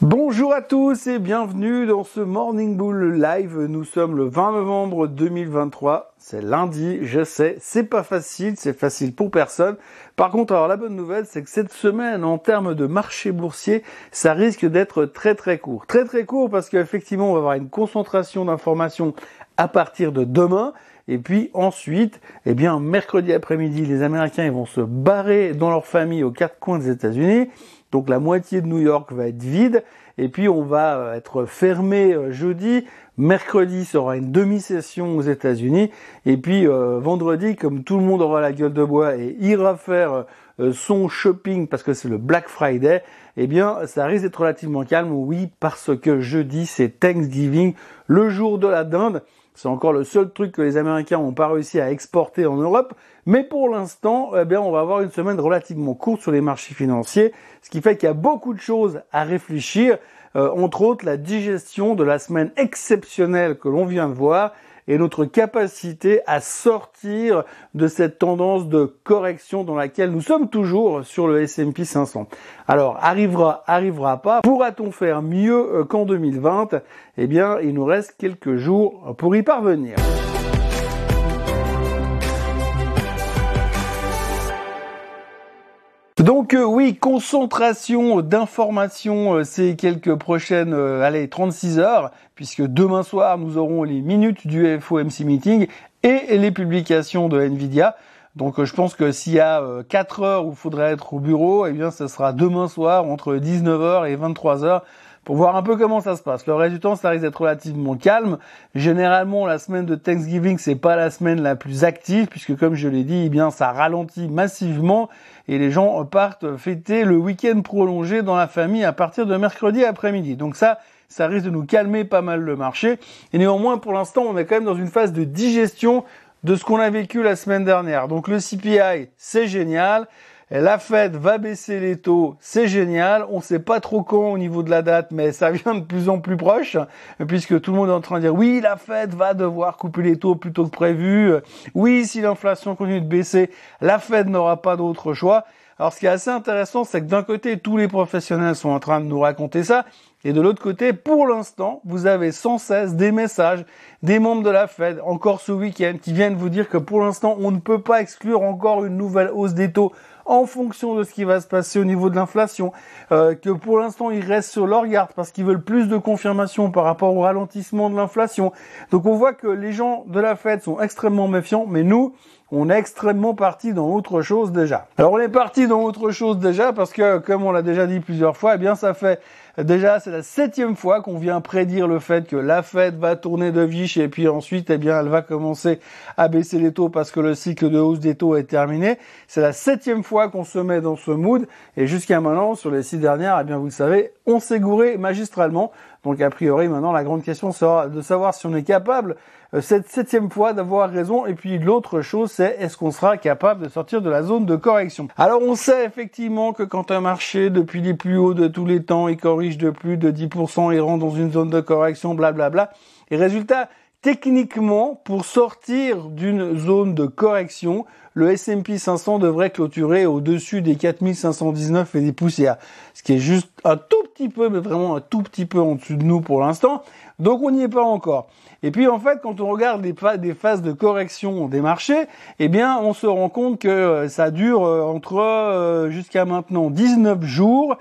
Bonjour à tous et bienvenue dans ce Morning Bull Live. Nous sommes le 20 novembre 2023. C'est lundi, je sais, c'est pas facile, c'est facile pour personne. Par contre, alors la bonne nouvelle, c'est que cette semaine, en termes de marché boursier, ça risque d'être très très court. Très très court parce qu'effectivement, on va avoir une concentration d'informations à partir de demain. Et puis ensuite, eh bien, mercredi après-midi, les Américains ils vont se barrer dans leur famille aux quatre coins des États-Unis. Donc la moitié de New York va être vide. Et puis on va euh, être fermé euh, jeudi. Mercredi sera une demi-session aux États-Unis. Et puis euh, vendredi, comme tout le monde aura la gueule de bois et ira faire son shopping parce que c'est le Black Friday, eh bien ça risque d'être relativement calme. Oui, parce que jeudi c'est Thanksgiving, le jour de la dinde. C'est encore le seul truc que les Américains n'ont pas réussi à exporter en Europe. Mais pour l'instant, eh bien, on va avoir une semaine relativement courte sur les marchés financiers, ce qui fait qu'il y a beaucoup de choses à réfléchir, euh, entre autres la digestion de la semaine exceptionnelle que l'on vient de voir et notre capacité à sortir de cette tendance de correction dans laquelle nous sommes toujours sur le S&P 500. Alors, arrivera, arrivera pas. Pourra-t-on faire mieux euh, qu'en 2020 Eh bien, il nous reste quelques jours pour y parvenir. Donc euh, oui, concentration d'informations euh, ces quelques prochaines, euh, allez, 36 heures, puisque demain soir, nous aurons les minutes du FOMC Meeting et les publications de Nvidia. Donc je pense que s'il y a 4 heures où il faudrait être au bureau, eh bien ce sera demain soir entre 19h et 23h pour voir un peu comment ça se passe. Le reste du ça risque d'être relativement calme. Généralement, la semaine de Thanksgiving, c'est pas la semaine la plus active, puisque comme je l'ai dit, eh bien, ça ralentit massivement et les gens partent fêter le week-end prolongé dans la famille à partir de mercredi après-midi. Donc ça, ça risque de nous calmer pas mal le marché. Et néanmoins, pour l'instant, on est quand même dans une phase de digestion de ce qu'on a vécu la semaine dernière. Donc le CPI, c'est génial. La Fed va baisser les taux, c'est génial. On sait pas trop quand au niveau de la date, mais ça vient de plus en plus proche, puisque tout le monde est en train de dire oui, la Fed va devoir couper les taux plutôt que prévu. Oui, si l'inflation continue de baisser, la Fed n'aura pas d'autre choix. Alors ce qui est assez intéressant, c'est que d'un côté, tous les professionnels sont en train de nous raconter ça, et de l'autre côté, pour l'instant, vous avez sans cesse des messages des membres de la Fed, encore ce week-end, qui viennent vous dire que pour l'instant, on ne peut pas exclure encore une nouvelle hausse des taux en fonction de ce qui va se passer au niveau de l'inflation, euh, que pour l'instant ils restent sur leur garde parce qu'ils veulent plus de confirmation par rapport au ralentissement de l'inflation. Donc on voit que les gens de la Fed sont extrêmement méfiants, mais nous, on est extrêmement parti dans autre chose déjà. Alors on est parti dans autre chose déjà parce que, comme on l'a déjà dit plusieurs fois, eh bien ça fait déjà c'est la septième fois qu'on vient prédire le fait que la Fed va tourner de viche et puis ensuite eh bien elle va commencer à baisser les taux parce que le cycle de hausse des taux est terminé. C'est la septième fois qu'on se met dans ce mood et jusqu'à maintenant sur les six dernières, eh bien vous le savez, on s'est gouré magistralement. Donc a priori maintenant la grande question sera de savoir si on est capable cette septième fois d'avoir raison. Et puis l'autre chose, c'est est-ce qu'on sera capable de sortir de la zone de correction? Alors on sait effectivement que quand un marché, depuis les plus hauts de tous les temps, il corrige de plus de 10%, il rentre dans une zone de correction, blablabla. Et résultat, techniquement, pour sortir d'une zone de correction, le S&P 500 devrait clôturer au-dessus des 4519 et des poussières. Ce qui est juste un tout petit peu, mais vraiment un tout petit peu en dessus de nous pour l'instant. Donc on n'y est pas encore. Et puis en fait, quand on regarde des, des phases de correction des marchés, eh bien on se rend compte que euh, ça dure euh, entre euh, jusqu'à maintenant 19 jours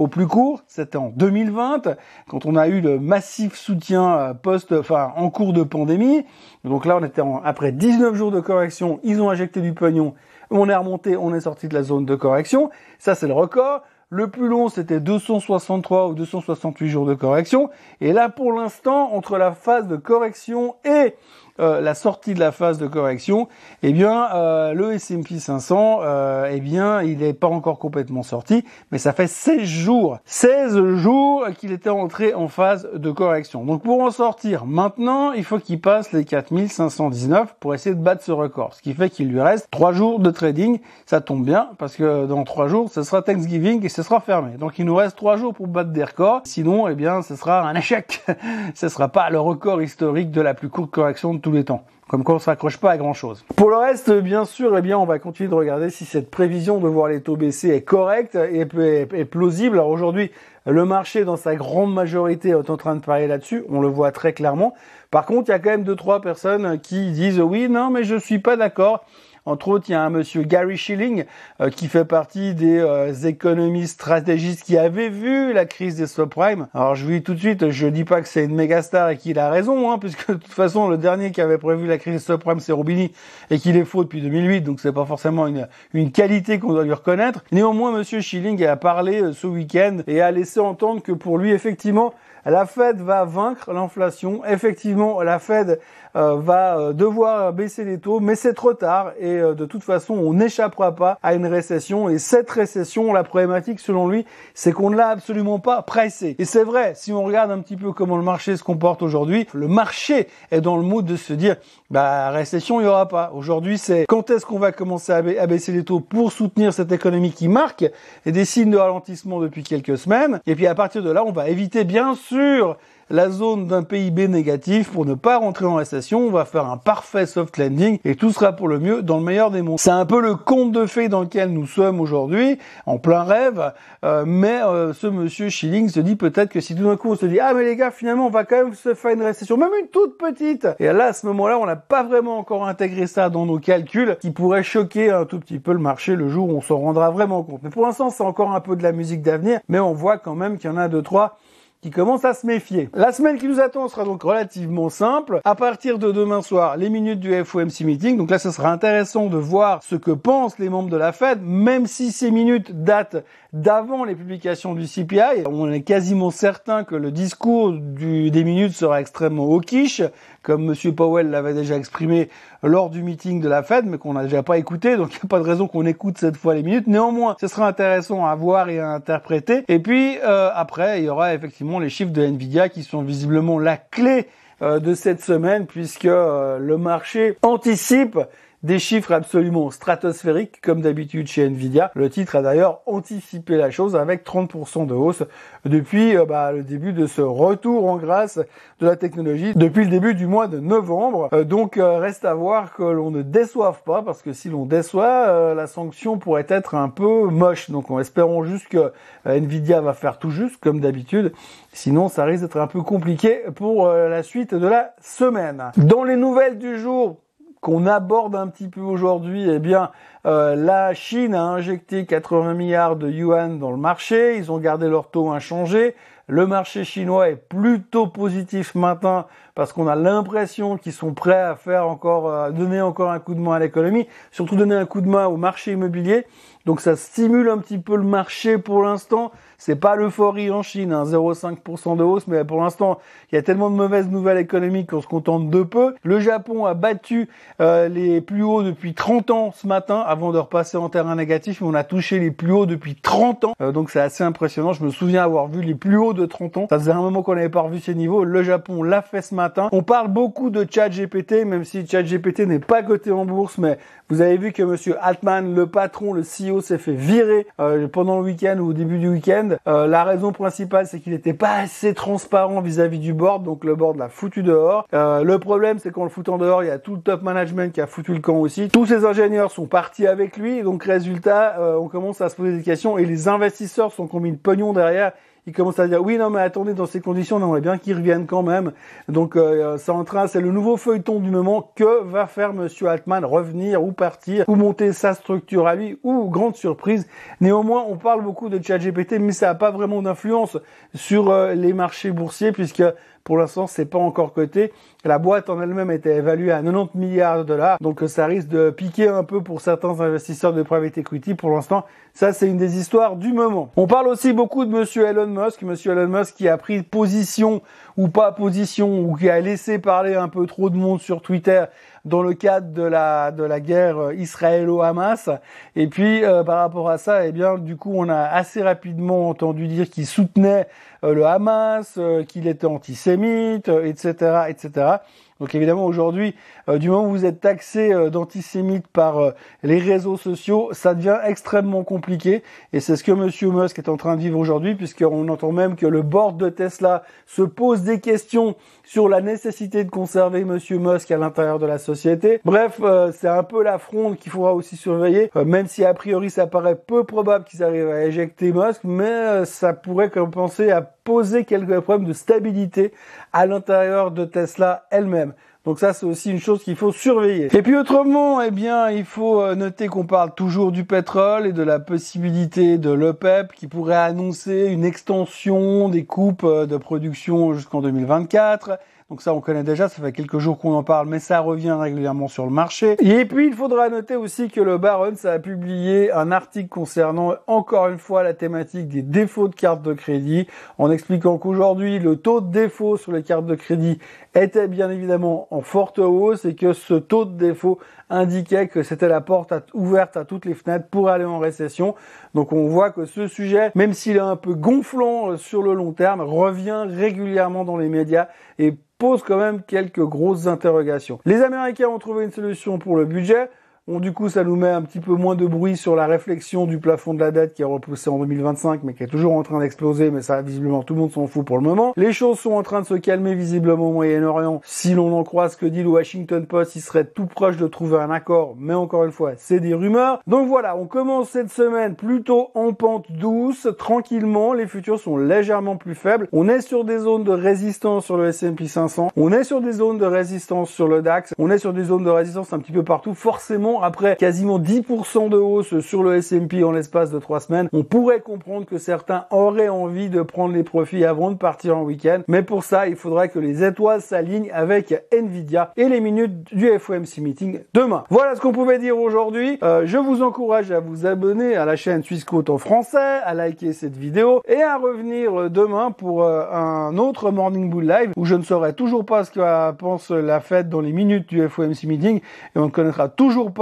au plus court, c'était en 2020, quand on a eu le massif soutien post, enfin, en cours de pandémie. Donc là, on était en, après 19 jours de correction, ils ont injecté du pognon, on est remonté, on est sorti de la zone de correction. Ça, c'est le record. Le plus long, c'était 263 ou 268 jours de correction. Et là, pour l'instant, entre la phase de correction et euh, la sortie de la phase de correction, eh bien, euh, le S&P 500, euh, eh bien, il n'est pas encore complètement sorti, mais ça fait 16 jours, 16 jours qu'il était entré en phase de correction. Donc, pour en sortir maintenant, il faut qu'il passe les 4519 pour essayer de battre ce record, ce qui fait qu'il lui reste 3 jours de trading. Ça tombe bien parce que dans 3 jours, ce sera Thanksgiving et ce sera fermé. Donc, il nous reste 3 jours pour battre des records. Sinon, eh bien, ce sera un échec. ce sera pas le record historique de la plus courte correction de tout les temps. Comme quoi on s'accroche pas à grand chose. Pour le reste, bien sûr, eh bien, on va continuer de regarder si cette prévision de voir les taux baisser est correcte et plausible. Alors aujourd'hui, le marché, dans sa grande majorité, est en train de parler là-dessus. On le voit très clairement. Par contre, il y a quand même deux, trois personnes qui disent oui, non, mais je suis pas d'accord. Entre autres, il y a un monsieur Gary Schilling euh, qui fait partie des euh, économistes stratégistes qui avaient vu la crise des subprimes. Alors je vous dis tout de suite, je dis pas que c'est une méga star et qu'il a raison, hein, puisque de toute façon le dernier qui avait prévu la crise des subprimes c'est Roubini et qu'il est faux depuis 2008, donc c'est pas forcément une, une qualité qu'on doit lui reconnaître. Néanmoins, monsieur Schilling a parlé euh, ce week-end et a laissé entendre que pour lui effectivement la Fed va vaincre l'inflation. Effectivement, la Fed va euh, devoir baisser les taux, mais c'est trop tard et euh, de toute façon, on n'échappera pas à une récession. Et cette récession, la problématique selon lui, c'est qu'on ne l'a absolument pas pressée. Et c'est vrai, si on regarde un petit peu comment le marché se comporte aujourd'hui, le marché est dans le mode de se dire, bah récession, il y aura pas. Aujourd'hui, c'est quand est-ce qu'on va commencer à, baisser les taux pour soutenir cette économie qui marque et des signes de ralentissement depuis quelques semaines. Et puis à partir de là, on va éviter bien sûr la zone d'un PIB négatif pour ne pas rentrer en récession. On va faire un parfait soft landing et tout sera pour le mieux dans le meilleur des mondes. C'est un peu le conte de fées dans lequel nous sommes aujourd'hui, en plein rêve. Euh, mais euh, ce monsieur Schilling se dit peut-être que si tout d'un coup on se dit ah mais les gars finalement on va quand même se faire une récession, même une toute petite. Et là à ce moment-là on n'a pas vraiment encore intégré ça dans nos calculs, qui pourrait choquer un tout petit peu le marché le jour où on s'en rendra vraiment compte. Mais pour l'instant c'est encore un peu de la musique d'avenir, mais on voit quand même qu'il y en a deux trois qui commence à se méfier. La semaine qui nous attend sera donc relativement simple. À partir de demain soir, les minutes du FOMC meeting. Donc là, ce sera intéressant de voir ce que pensent les membres de la Fed, même si ces minutes datent d'avant les publications du CPI. On est quasiment certain que le discours du, des minutes sera extrêmement hawkish, comme Monsieur Powell l'avait déjà exprimé lors du meeting de la Fed, mais qu'on n'a déjà pas écouté, donc il n'y a pas de raison qu'on écoute cette fois les minutes. Néanmoins, ce sera intéressant à voir et à interpréter. Et puis euh, après, il y aura effectivement les chiffres de Nvidia qui sont visiblement la clé euh, de cette semaine, puisque euh, le marché anticipe des chiffres absolument stratosphériques, comme d'habitude chez Nvidia. Le titre a d'ailleurs anticipé la chose avec 30% de hausse depuis euh, bah, le début de ce retour en grâce de la technologie, depuis le début du mois de novembre. Euh, donc euh, reste à voir que l'on ne déçoive pas, parce que si l'on déçoit, la sanction pourrait être un peu moche. Donc en espérant juste que Nvidia va faire tout juste, comme d'habitude. Sinon, ça risque d'être un peu compliqué pour la suite de la semaine. Dans les nouvelles du jour, qu'on aborde un petit peu aujourd'hui, eh bien, euh, la Chine a injecté 80 milliards de yuan dans le marché, ils ont gardé leur taux inchangé. Le marché chinois est plutôt positif maintenant parce qu'on a l'impression qu'ils sont prêts à faire encore, à donner encore un coup de main à l'économie, surtout donner un coup de main au marché immobilier. Donc ça stimule un petit peu le marché pour l'instant. C'est pas l'euphorie en Chine, hein, 0,5% de hausse, mais pour l'instant, il y a tellement de mauvaises nouvelles économiques qu'on se contente de peu. Le Japon a battu euh, les plus hauts depuis 30 ans ce matin, avant de repasser en terrain négatif, mais on a touché les plus hauts depuis 30 ans. Euh, donc c'est assez impressionnant. Je me souviens avoir vu les plus hauts de 30 ans. Ça faisait un moment qu'on n'avait pas revu ces niveaux. Le Japon l'a fait ce matin. On parle beaucoup de ChatGPT, même si ChatGPT n'est pas coté en bourse, mais vous avez vu que Monsieur Altman, le patron, le CEO, s'est fait virer euh, pendant le week-end ou au début du week-end. Euh, la raison principale, c'est qu'il n'était pas assez transparent vis-à-vis du board, donc le board l'a foutu dehors. Euh, le problème, c'est qu'en le foutant dehors, il y a tout le top management qui a foutu le camp aussi. Tous ces ingénieurs sont partis avec lui, donc résultat, on commence à se poser des questions et les investisseurs sont combien de pognon derrière il commence à dire oui non mais attendez dans ces conditions on aimerait bien qu'ils reviennent quand même. Donc euh, c'est en train c'est le nouveau feuilleton du moment. Que va faire monsieur Altman? Revenir ou partir? Ou monter sa structure à lui? Ou grande surprise néanmoins on parle beaucoup de ChatGPT mais ça n'a pas vraiment d'influence sur euh, les marchés boursiers puisque pour l'instant, c'est pas encore coté. La boîte en elle-même était évaluée à 90 milliards de dollars, donc ça risque de piquer un peu pour certains investisseurs de private equity. Pour l'instant, ça c'est une des histoires du moment. On parle aussi beaucoup de Monsieur Elon Musk, Monsieur Elon Musk qui a pris position ou pas position ou qui a laissé parler un peu trop de monde sur Twitter dans le cadre de la de la guerre israélo-hamas. Et puis euh, par rapport à ça, eh bien du coup on a assez rapidement entendu dire qu'il soutenait euh, le Hamas, euh, qu'il était antisémite, etc., etc. Donc évidemment aujourd'hui, euh, du moment où vous êtes taxé euh, d'antisémite par euh, les réseaux sociaux, ça devient extrêmement compliqué. Et c'est ce que Monsieur Musk est en train de vivre aujourd'hui, puisqu'on entend même que le board de Tesla se pose des questions sur la nécessité de conserver Monsieur Musk à l'intérieur de la société. Bref, c'est un peu la fronde qu'il faudra aussi surveiller, même si a priori ça paraît peu probable qu'ils arrivent à éjecter Musk, mais ça pourrait compenser à poser quelques problèmes de stabilité à l'intérieur de Tesla elle-même. Donc ça, c'est aussi une chose qu'il faut surveiller. Et puis autrement, eh bien, il faut euh, noter qu'on parle toujours du pétrole et de la possibilité de l'OPEP qui pourrait annoncer une extension des coupes euh, de production jusqu'en 2024 donc ça, on connaît déjà, ça fait quelques jours qu'on en parle, mais ça revient régulièrement sur le marché. Et puis, il faudra noter aussi que le Baron, ça a publié un article concernant encore une fois la thématique des défauts de cartes de crédit, en expliquant qu'aujourd'hui, le taux de défaut sur les cartes de crédit était bien évidemment en forte hausse et que ce taux de défaut indiquait que c'était la porte ouverte à toutes les fenêtres pour aller en récession. Donc on voit que ce sujet, même s'il est un peu gonflant sur le long terme, revient régulièrement dans les médias et pose quand même quelques grosses interrogations. Les Américains ont trouvé une solution pour le budget. Bon, du coup, ça nous met un petit peu moins de bruit sur la réflexion du plafond de la dette qui est repoussé en 2025, mais qui est toujours en train d'exploser, mais ça, visiblement, tout le monde s'en fout pour le moment. Les choses sont en train de se calmer visiblement au Moyen-Orient. Si l'on en croit ce que dit le Washington Post, il serait tout proche de trouver un accord, mais encore une fois, c'est des rumeurs. Donc voilà, on commence cette semaine plutôt en pente douce, tranquillement, les futurs sont légèrement plus faibles. On est sur des zones de résistance sur le S&P 500, on est sur des zones de résistance sur le DAX, on est sur des zones de résistance un petit peu partout, forcément après quasiment 10% de hausse sur le S&P en l'espace de trois semaines, on pourrait comprendre que certains auraient envie de prendre les profits avant de partir en week-end. Mais pour ça, il faudrait que les étoiles s'alignent avec Nvidia et les minutes du FOMC meeting demain. Voilà ce qu'on pouvait dire aujourd'hui. Euh, je vous encourage à vous abonner à la chaîne Swissquote en français, à liker cette vidéo et à revenir demain pour euh, un autre Morning Bull Live où je ne saurai toujours pas ce que pense la fête dans les minutes du FOMC meeting et on ne connaîtra toujours pas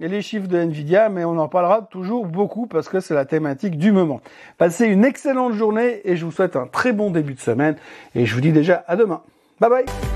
les chiffres de Nvidia, mais on en parlera toujours beaucoup parce que c'est la thématique du moment. Passez une excellente journée et je vous souhaite un très bon début de semaine et je vous dis déjà à demain. Bye bye